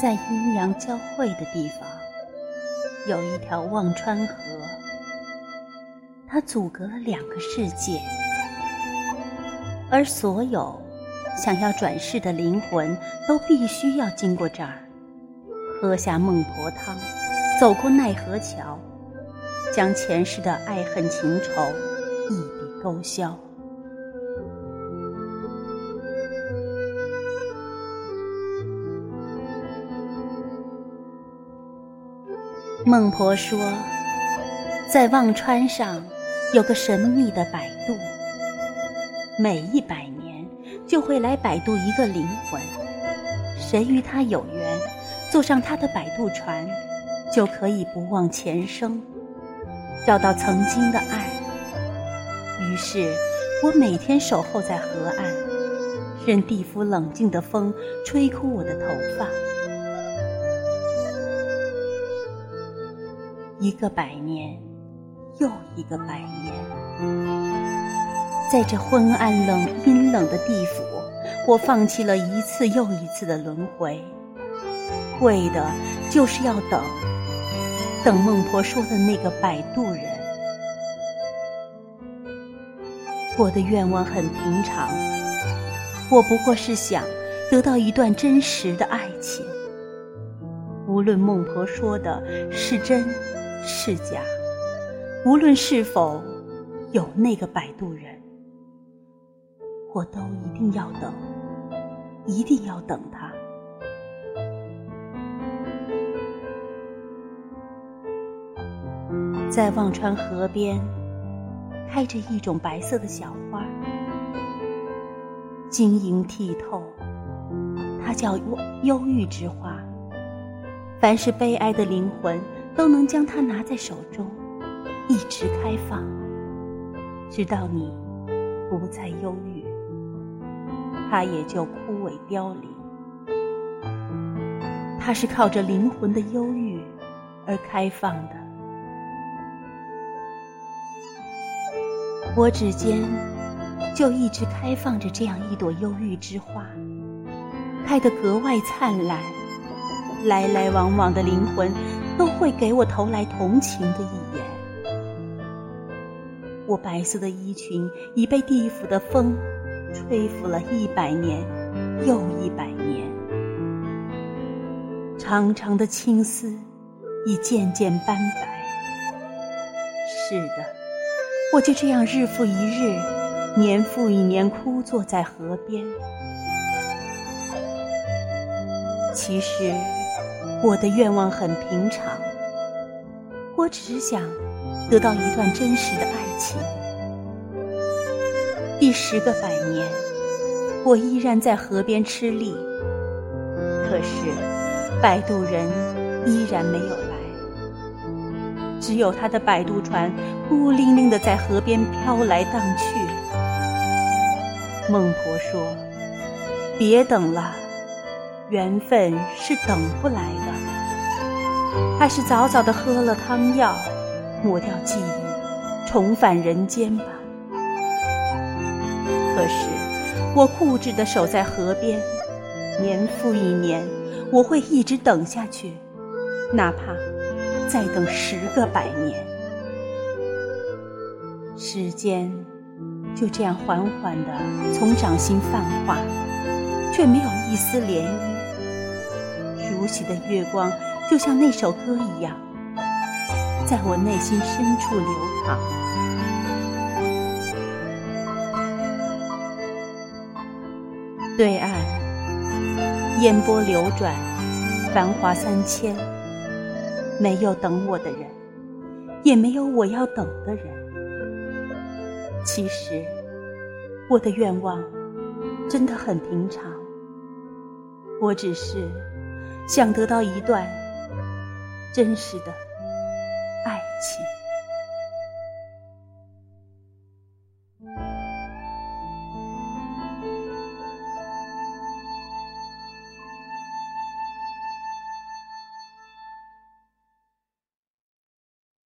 在阴阳交汇的地方，有一条忘川河，它阻隔了两个世界，而所有想要转世的灵魂，都必须要经过这儿，喝下孟婆汤，走过奈何桥，将前世的爱恨情仇一笔勾销。孟婆说，在忘川上有个神秘的摆渡，每一百年就会来摆渡一个灵魂。谁与他有缘，坐上他的摆渡船，就可以不忘前生，找到曾经的爱。于是，我每天守候在河岸，任地府冷静的风吹哭我的头发。一个百年，又一个百年，在这昏暗冷、阴冷的地府，我放弃了一次又一次的轮回，为的就是要等，等孟婆说的那个摆渡人。我的愿望很平常，我不过是想得到一段真实的爱情，无论孟婆说的是真。是假，无论是否有那个摆渡人，我都一定要等，一定要等他。在忘川河边，开着一种白色的小花，晶莹剔透，它叫忧忧郁之花。凡是悲哀的灵魂。都能将它拿在手中，一直开放，直到你不再忧郁，它也就枯萎凋零。它是靠着灵魂的忧郁而开放的。我指尖就一直开放着这样一朵忧郁之花，开得格外灿烂。来来往往的灵魂。都会给我投来同情的一眼。我白色的衣裙已被地府的风吹拂了一百年又一百年，长长的青丝已渐渐斑白。是的，我就这样日复一日，年复一年枯坐在河边。其实。我的愿望很平常，我只想得到一段真实的爱情。第十个百年，我依然在河边吃力，可是摆渡人依然没有来，只有他的摆渡船孤零零的在河边飘来荡去。孟婆说：“别等了。”缘分是等不来的，还是早早的喝了汤药，抹掉记忆，重返人间吧。可是我固执的守在河边，年复一年，我会一直等下去，哪怕再等十个百年。时间就这样缓缓的从掌心泛化，却没有一丝涟漪。如洗的月光，就像那首歌一样，在我内心深处流淌。对岸，烟波流转，繁华三千，没有等我的人，也没有我要等的人。其实，我的愿望真的很平常，我只是。想得到一段真实的爱情。